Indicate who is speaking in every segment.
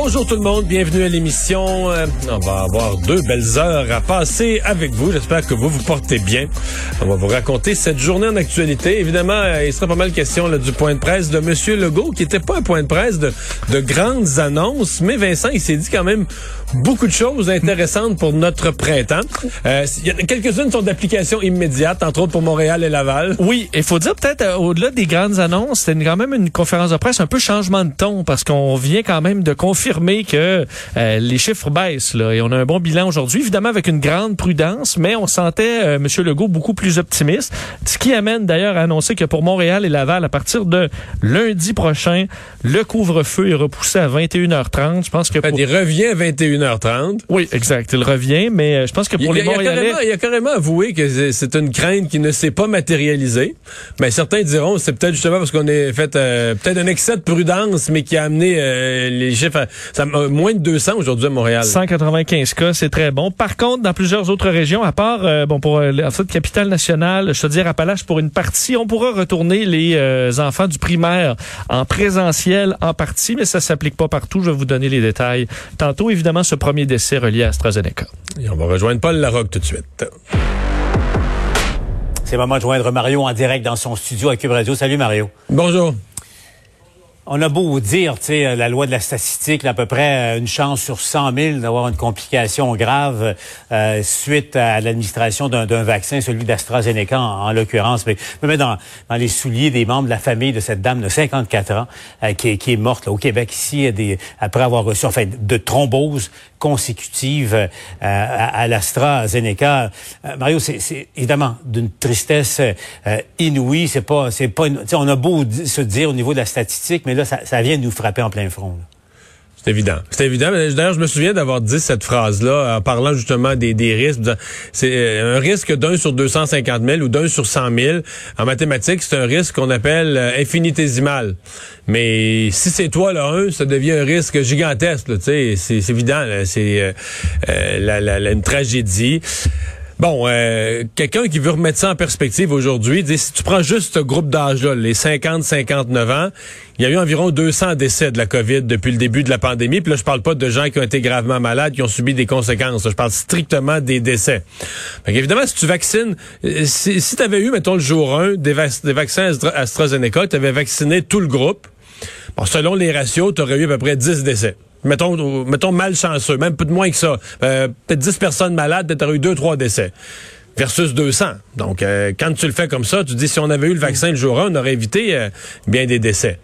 Speaker 1: Bonjour tout le monde, bienvenue à l'émission. Euh, on va avoir deux belles heures à passer avec vous. J'espère que vous vous portez bien. On va vous raconter cette journée en actualité. Évidemment, euh, il sera pas mal question là, du point de presse de Monsieur Legault, qui n'était pas un point de presse de, de grandes annonces, mais Vincent, il s'est dit quand même beaucoup de choses intéressantes pour notre printemps. Euh, y a quelques-unes sont d'application immédiate, entre autres pour Montréal et Laval.
Speaker 2: Oui, il faut dire peut-être euh, au-delà des grandes annonces, c'était quand même une conférence de presse un peu changement de ton parce qu'on vient quand même de confirmer que euh, les chiffres baissent là et on a un bon bilan aujourd'hui, évidemment avec une grande prudence, mais on sentait euh, Monsieur Legault beaucoup plus optimiste, ce qui amène d'ailleurs à annoncer que pour Montréal et Laval, à partir de lundi prochain, le couvre-feu est repoussé à 21h30. Je pense que
Speaker 1: pour... il revient à 21h30.
Speaker 2: Oui, exact. Il revient, mais euh, je pense que pour
Speaker 1: il,
Speaker 2: les Montréalais...
Speaker 1: Il a carrément avoué que c'est une crainte qui ne s'est pas matérialisée. Mais certains diront c'est peut-être justement parce qu'on a fait euh, peut-être un excès de prudence, mais qui a amené euh, les chiffres à ça, moins de 200 aujourd'hui à Montréal.
Speaker 2: 195 cas, c'est très bon. Par contre, dans plusieurs autres régions, à part bon pour en fait capitale nationale, je te dire Appalaches pour une partie, on pourra retourner les enfants du primaire en présentiel en partie, mais ça s'applique pas partout. Je vais vous donner les détails tantôt. Évidemment, ce premier décès relié à AstraZeneca.
Speaker 1: Et on va rejoindre Paul Larocque tout de suite.
Speaker 3: C'est le moment de joindre Mario en direct dans son studio à Cube Radio. Salut Mario.
Speaker 1: Bonjour.
Speaker 3: On a beau dire, tu sais, la loi de la statistique, à peu près une chance sur 100 000 d'avoir une complication grave euh, suite à l'administration d'un vaccin, celui d'AstraZeneca en, en l'occurrence. Mais dans, les souliers des membres de la famille de cette dame de 54 ans euh, qui, est, morte là, au Québec ici après avoir reçu, enfin, de thrombose consécutive euh, à, à l'AstraZeneca. Euh, Mario, c'est évidemment d'une tristesse euh, inouïe. C'est pas, c'est pas, on a beau se dire au niveau de la statistique, mais ça, ça vient de nous frapper en plein front. Là.
Speaker 1: C'est évident. C'est évident. D'ailleurs, je me souviens d'avoir dit cette phrase-là en parlant justement des, risques. C'est un risque d'un sur 250 000 ou d'un sur 100 000. En mathématiques, c'est un risque qu'on appelle infinitésimal. Mais si c'est toi le 1, ça devient un risque gigantesque. C'est évident. C'est euh, la, une tragédie. Bon, euh, quelqu'un qui veut remettre ça en perspective aujourd'hui, dit si tu prends juste ce groupe d'âge-là, les 50-59 ans, il y a eu environ 200 décès de la COVID depuis le début de la pandémie. Puis là, je parle pas de gens qui ont été gravement malades, qui ont subi des conséquences. Je parle strictement des décès. Fait évidemment, si tu vaccines, si, si tu avais eu, mettons, le jour 1, des, des vaccins AstraZeneca, tu avais vacciné tout le groupe, bon, selon les ratios, tu aurais eu à peu près 10 décès mettons, mettons malchanceux, même peu de moins que ça, euh, peut-être 10 personnes malades, peut-être eu 2-3 décès versus 200. Donc, euh, quand tu le fais comme ça, tu dis si on avait eu le vaccin le jour 1, on aurait évité euh, bien des décès.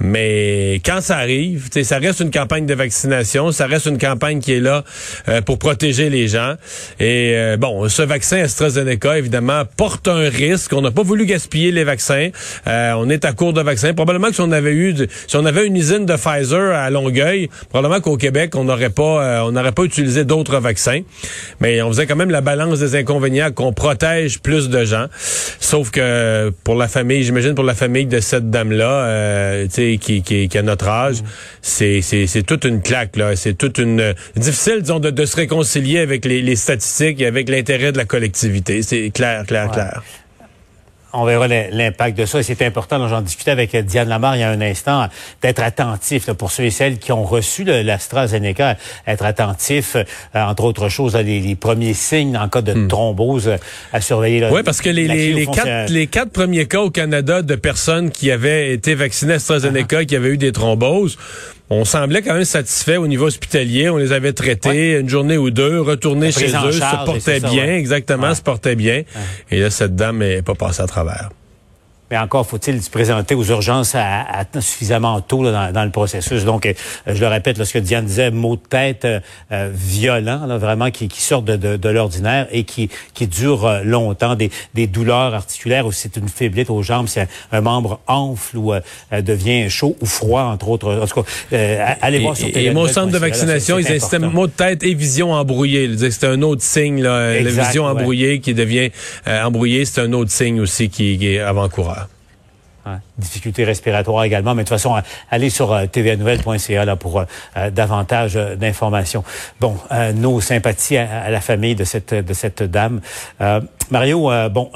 Speaker 1: Mais quand ça arrive, ça reste une campagne de vaccination, ça reste une campagne qui est là euh, pour protéger les gens. Et bon, ce vaccin AstraZeneca, évidemment, porte un risque. On n'a pas voulu gaspiller les vaccins. on est à court de vaccins. Probablement que si on avait eu, si on avait une usine de Pfizer à Longueuil, probablement qu'au Québec, on n'aurait pas, on n'aurait pas utilisé d'autres vaccins. Mais on faisait quand même la balance des inconvénients qu'on protège plus de gens. Sauf que pour la famille, j'imagine pour la famille de cette dame-là, euh, qui, qui, qui, a notre âge, c'est, c'est, toute une claque. là. C'est toute une... Difficile, disons, de, de se réconcilier avec les, les statistiques et avec l'intérêt de la collectivité. C'est clair, clair, clair
Speaker 3: on verra l'impact de ça. Et c'est important, j'en discutais avec Diane Lamar il y a un instant, d'être attentif pour ceux et celles qui ont reçu l'AstraZeneca, être attentif, euh, entre autres choses, à les, premiers signes en cas de hmm. thrombose à surveiller.
Speaker 1: Oui, parce que les, les, quatre, les quatre premiers cas au Canada de personnes qui avaient été vaccinées AstraZeneca, qui avaient eu des thromboses, on semblait quand même satisfait au niveau hospitalier. On les avait traités une journée ou deux, retournés chez eux, se portaient
Speaker 3: ça,
Speaker 1: bien,
Speaker 3: ouais.
Speaker 1: exactement,
Speaker 3: Ouais.
Speaker 1: se portaient bien. Et là, cette dame n'est pas passée à travers. travers.
Speaker 3: Mais encore faut-il se présenter aux urgences à, à- suffisamment tôt là, dans, dans le processus. Donc, euh, je le répète, là, ce que Diane disait, mot de tête euh, euh, violent, là, vraiment qui, qui sort de, de, de l'ordinaire et qui, qui dure euh, longtemps, des, des douleurs articulaires ou c'est une faiblesse aux jambes, si un, un membre enfle ou euh, euh, devient chaud ou froid, entre autres. En tout cas, euh, allez voir sur
Speaker 1: Et, et mon centre de vaccination,
Speaker 3: là,
Speaker 1: ils
Speaker 3: c'est important.
Speaker 1: mot de tête et vision embrouillée. C'était un autre signe, là, la vision
Speaker 3: ouais.
Speaker 1: embrouillée qui devient euh, embrouillée, c'est un autre signe aussi qui, qui est avant-coureur.
Speaker 3: Difficultés respiratoires également, mais de toute façon, euh, allez sur euh, tvanouvelle.ca là pour euh, euh, davantage d'informations. Bon, euh, nos sympathies à, à la famille de cette de cette dame. Euh, Mario, bon.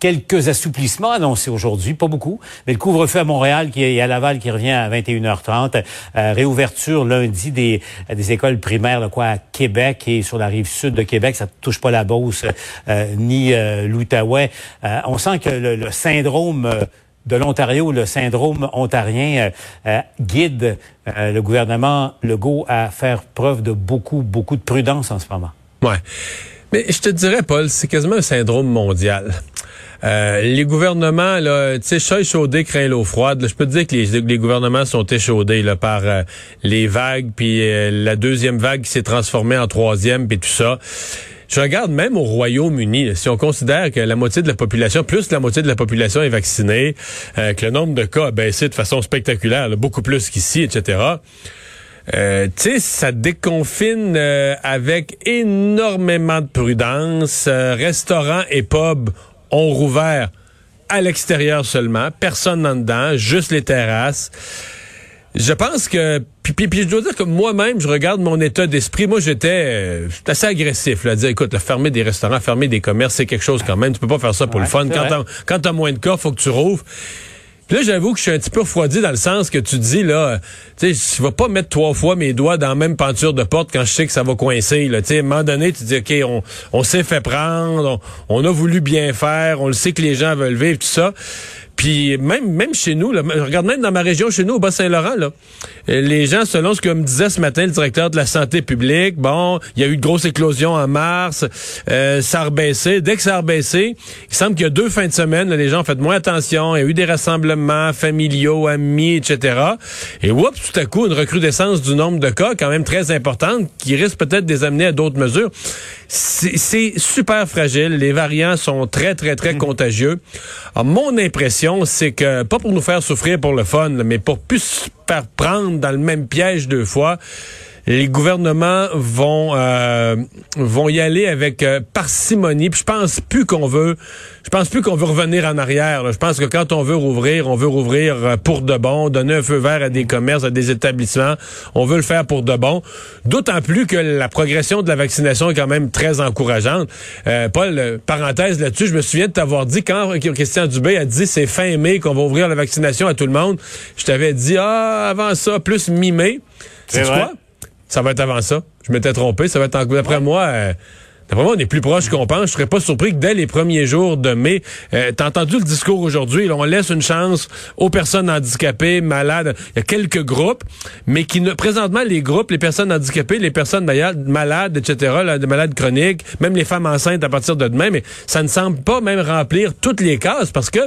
Speaker 3: Quelques assouplissements annoncés aujourd'hui, pas beaucoup, mais le couvre-feu à Montréal qui et à Laval qui revient à 21h30, euh, réouverture lundi des, des écoles primaires là, quoi, à Québec et sur la rive sud de Québec, ça touche pas la Beauce euh, ni euh, l'Outaouais. On sent que le, le syndrome de l'Ontario, le syndrome ontarien euh, euh, guide euh, le gouvernement Legault à faire preuve de beaucoup, beaucoup de prudence en ce moment.
Speaker 1: Ouais. Mais je te dirais, Paul, c'est quasiment un syndrome mondial. Euh, les gouvernements, là, tu sais, chat échaudé craint l'eau froide. je peux te dire que les, les gouvernements sont échaudés là, par euh, les vagues, puis euh, la deuxième vague qui s'est transformée en troisième, puis tout ça. Je regarde même au Royaume-Uni, si on considère que la moitié de la population, plus la moitié de la population est vaccinée, euh, que le nombre de cas a baissé de façon spectaculaire, beaucoup plus qu'ici, etc. Euh, tu sais, ça déconfine euh, avec énormément de prudence. Euh, restaurants et pubs ont rouvert à l'extérieur seulement, personne en dedans, juste les terrasses. Je pense que puis, puis, puis je dois dire que moi-même, je regarde mon état d'esprit. Moi, j'étais euh, j'étais assez agressif. Là, à dire, écoute, là, fermer des restaurants, fermer des commerces, c'est quelque chose quand même. Tu peux pas faire ça pour
Speaker 3: Ouais,
Speaker 1: le fun. Quand t'as, quand t'as moins de cas, faut que tu rouvres. Puis là, j'avoue que je suis un petit peu refroidi dans le sens que tu dis, là, euh, tu sais, je vais pas mettre trois fois mes doigts dans la même peinture de porte quand je sais que ça va coincer, là. Tu sais, à un moment donné, tu dis, OK, on, on s'est fait prendre, on, on a voulu bien faire, on le sait que les gens veulent vivre, tout ça. Puis même même chez nous, là, je regarde même dans ma région, chez nous, au Bas-Saint-Laurent, là, euh, les gens, selon ce que me disait ce matin le directeur de la santé publique, bon, il y a eu de grosses éclosions en mars, euh, ça a rebaissé. Dès que ça a rebaissé, il semble qu'il y a deux fins de semaine, là, les gens ont fait moins attention, il y a eu des rassemblements familiaux, amis, etc. Et oups, tout à coup, une recrudescence du nombre de cas quand même très importante qui risque peut-être de les amener à d'autres mesures. C'est super fragile. Les variants sont très, très, très contagieux. Alors, mon impression, c'est que, pas pour nous faire souffrir pour le fun, mais pour plus se faire prendre dans le même piège deux fois, les gouvernements vont euh, vont y aller avec euh, parcimonie. Puis je pense plus qu'on veut, je pense plus qu'on veut revenir en arrière. là. Je pense que quand on veut rouvrir, on veut rouvrir euh, pour de bon, donner un feu vert à des commerces, à des établissements. On veut le faire pour de bon. D'autant plus que la progression de la vaccination est quand même très encourageante. Euh, Paul, euh, parenthèse là-dessus, je me souviens de t'avoir dit quand Christian Dubé a dit c'est fin mai qu'on va ouvrir la vaccination à tout le monde. Je t'avais dit ah avant ça plus mi-mai.
Speaker 3: C'est
Speaker 1: quoi? Ça va être avant ça. Je m'étais trompé. Ça va être en... D'après moi, euh, d'après moi, on est plus proche qu'on pense. Je serais pas surpris que dès les premiers jours de mai, euh, t'as entendu le discours aujourd'hui, on laisse une chance aux personnes handicapées, malades. Il y a quelques groupes, mais qui ne, présentement, les groupes, les personnes handicapées, les personnes malades, etc., là, des malades chroniques, même les femmes enceintes à partir de demain, mais ça ne semble pas même remplir toutes les cases parce que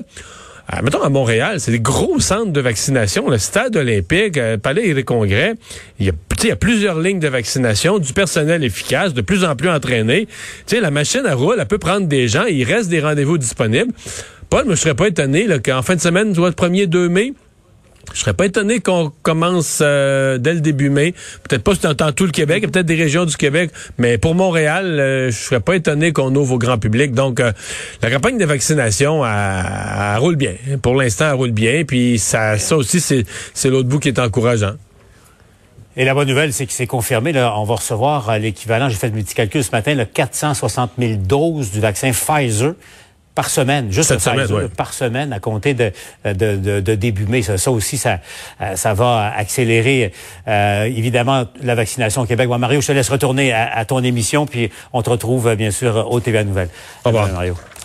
Speaker 1: euh, mettons à Montréal, c'est des gros centres de vaccination, le stade olympique, euh, le palais des congrès. Il y, a, il y a plusieurs lignes de vaccination, du personnel efficace, de plus en plus entraîné. Tu sais, la machine à roule, elle peut prendre des gens, il reste des rendez-vous disponibles. Paul, je serais pas étonné qu'en fin de semaine, soit le 1er 2 mai, je serais pas étonné qu'on commence euh, dès le début mai. Peut-être pas dans, tout le Québec, peut-être des régions du Québec, mais pour Montréal, euh, je serais pas étonné qu'on ouvre au grand public. Donc, euh, la campagne de vaccination, elle, elle roule bien. Pour l'instant, elle roule bien. Puis ça, ça aussi, c'est l'autre bout qui est encourageant.
Speaker 3: Et la bonne nouvelle, c'est que c'est confirmé. Là, on va recevoir euh, l'équivalent, j'ai fait le petit calcul ce matin, là, 460 000 doses du vaccin Pfizer par semaine, juste
Speaker 1: Cette
Speaker 3: le Pfizer,
Speaker 1: ouais.
Speaker 3: par semaine à compter de, de, de, de début mai. Ça, ça aussi, ça, euh, ça va accélérer euh, évidemment la vaccination au Québec. Bon, Mario, je te laisse retourner à, à ton émission, puis on te retrouve euh, bien sûr au TVA Nouvelles.
Speaker 1: Au revoir.
Speaker 3: Euh, Mario.